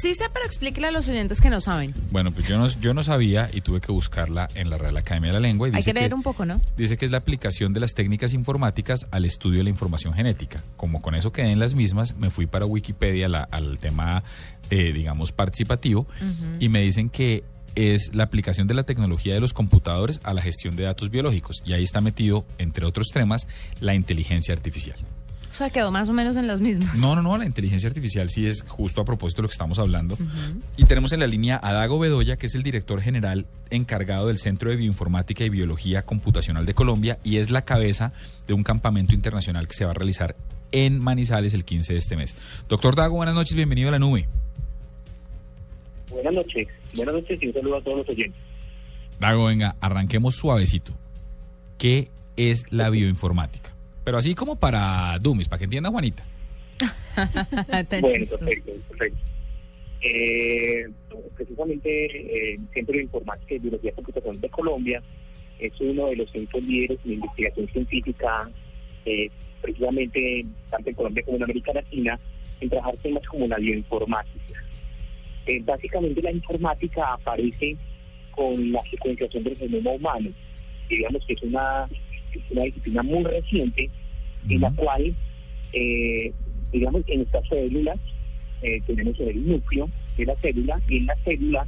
Sí sé, pero explíquele a los oyentes que no saben. Bueno, pues yo no, yo no sabía y tuve que buscarla en la Real Academia de la Lengua. Y Hay dice que leer un poco, ¿no? Dice que es la aplicación de las técnicas informáticas al estudio de la información genética. Como con eso quedé en las mismas, me fui para Wikipedia la- al tema, eh, digamos, participativo y me dicen que es la aplicación de la tecnología de los computadores a la gestión de datos biológicos. Y ahí está metido, entre otros temas, la inteligencia artificial. O sea, quedó más o menos en las mismas. No, no, no, la inteligencia artificial sí es justo a propósito de lo que estamos hablando. Y tenemos en la línea a Dago Bedoya, que es el director general encargado del Centro de Bioinformática y Biología Computacional de Colombia y es la cabeza de un campamento internacional que se va a realizar en Manizales el 15 de este mes. Doctor Dago, buenas noches, bienvenido a la nube. Buenas noches, buenas noches y un saludo a todos los oyentes. Dago, venga, arranquemos suavecito. ¿Qué es la bioinformática? Pero así como para Dummies, para que entienda Juanita. Bueno, perfecto, perfecto. Eh, precisamente eh, el Centro de Informática y Biología Computacional de Colombia es uno de los centros líderes de investigación científica, eh, precisamente tanto en Colombia como en América Latina, en trabajar temas como la bioinformática. Eh, básicamente la informática aparece con la secuenciación del genoma humano. Digamos que es una, es una disciplina muy reciente en la cual, eh, digamos, en estas células eh, tenemos el núcleo de la célula y en la célula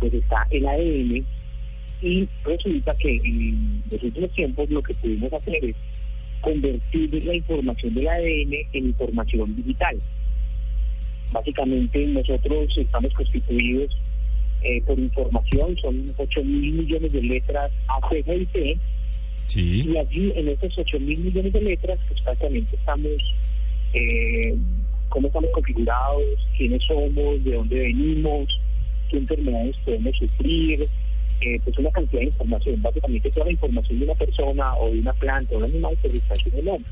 pues está el ADN y resulta que en los últimos tiempos lo que pudimos hacer es convertir la información del ADN en información digital. Básicamente nosotros estamos constituidos eh, por información, son 8 mil millones de letras A, C, G y T, Sí. y allí, en estos 8 mil millones de letras, pues prácticamente estamos, eh, cómo estamos configurados, quiénes somos, de dónde venimos, qué enfermedades podemos sufrir, eh, pues una cantidad de información. Básicamente toda la información de una persona o de una planta o de un animal pues está en el nombre.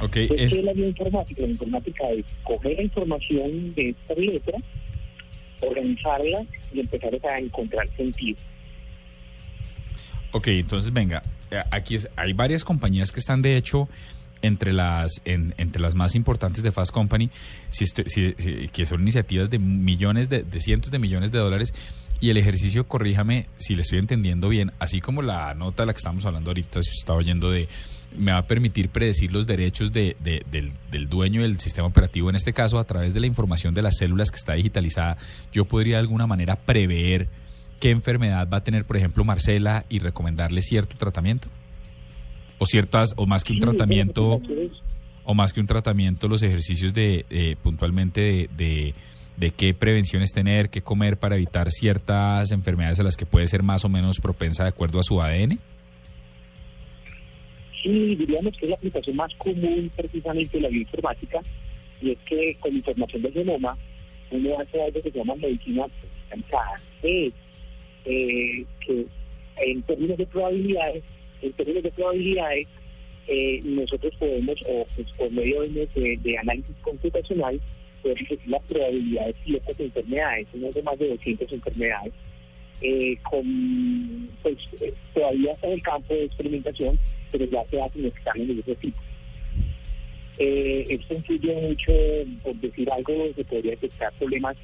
Ok, Entonces, es, ¿qué es la bioinformática? La informática es coger la información de estas letras, organizarla y empezar a encontrar sentido. Ok, entonces venga, eh, aquí es, hay varias compañías que están de hecho entre las en- entre las más importantes de Fast Company, si estoy- si- si- que son iniciativas de millones de, de cientos de millones de dólares. Y el ejercicio, corríjame si le estoy entendiendo bien, así como la nota de la que estamos hablando ahorita, si usted está oyendo de me va a permitir predecir los derechos de- de- del, del dueño del sistema operativo, en este caso a través de la información de las células que está digitalizada, yo podría de alguna manera prever qué enfermedad va a tener, por ejemplo, Marcela y recomendarle cierto tratamiento? O ciertas, o más que un tratamiento, pues, o más que un tratamiento, los ejercicios de, eh, puntualmente de, de, de qué prevenciones tener, qué comer para evitar ciertas enfermedades a las que puede ser más o menos propensa de acuerdo a su ADN. Sí, diríamos que es la aplicación más común precisamente de la bioinformática y es que con información del genoma uno hace algo que se llama medicina personalizada. Eh, que en términos de probabilidades, en términos de probabilidades, eh, nosotros podemos, o pues, por medio de, de- análisis computacional, podemos decir las probabilidades de ciertas enfermedades, uno de más de 200 enfermedades, eh, con, pues todavía en el campo de experimentación, pero ya se hacen exámenes de ese tipo. Eh, esto incluye mucho, por decir algo, se podría detectar problemas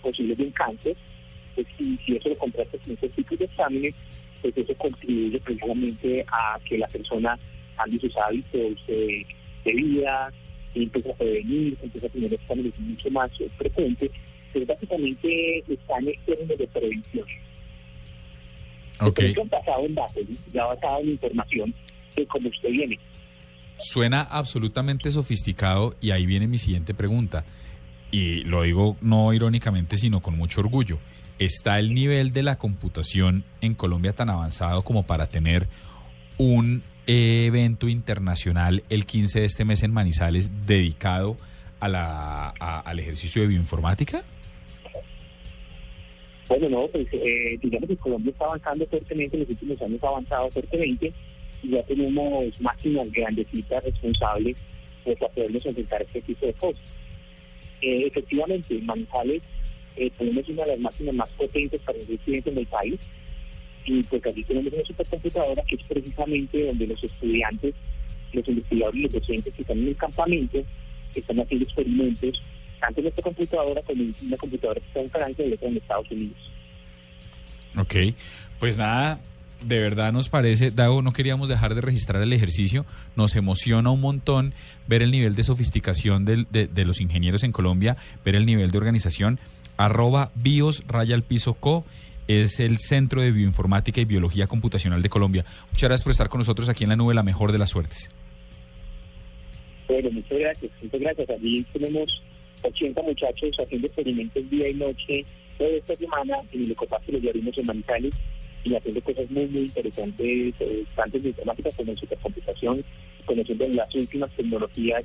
posibles de cáncer, pues si, si eso lo contrastas con estos tipos de exámenes, pues eso contribuye precisamente a que la persona cambie sus hábitos de, de vida, y empieza a prevenir, empieza a tener exámenes mucho más eh, frecuentes, pero básicamente están en términos de prevención. Ok. Esto basado en datos, ya basado en información de cómo usted viene. Suena absolutamente sofisticado y ahí viene mi siguiente pregunta. Y lo digo no irónicamente, sino con mucho orgullo. ¿Está el nivel de la computación en Colombia tan avanzado como para tener un evento internacional el 15 de este mes en Manizales dedicado a la, al ejercicio de bioinformática? Bueno, no, pues eh, digamos que Colombia está avanzando fuertemente, en los últimos años ha avanzado fuertemente y ya tenemos máquinas grandecitas responsables pues, para podernos enfrentar este tipo de cosas. Eh, efectivamente, en eh, tenemos una de las máquinas más potentes para el estudiantes en el país y pues aquí tenemos una supercomputadora que es precisamente donde los estudiantes, los investigadores y los docentes que están en el campamento están haciendo experimentos tanto en nuestra computadora como en una computadora que está en Francia y otra en Estados Unidos. Ok, pues nada, de verdad nos parece, Dago, no queríamos dejar de registrar el ejercicio, nos emociona un montón ver el nivel de sofisticación del- de, de los ingenieros en Colombia, ver el nivel de organización, arroba bios raya al piso co, es el Centro de Bioinformática y Biología Computacional de Colombia. Muchas gracias por estar con nosotros aquí en la nube, la mejor de las suertes. Bueno, muchas gracias, muchas gracias. Allí tenemos 80 muchachos haciendo experimentos día y noche toda esta semana en el Ecopark que los en Manizales y haciendo cosas muy, muy interesantes, eh, tanto en informática como en supercomputación, conociendo las últimas tecnologías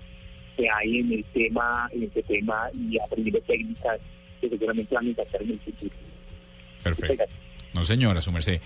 que hay en el tema, en este tema y aprendiendo técnicas que seguramente van a impactar en el futuro. Perfecto. No señora, su merced.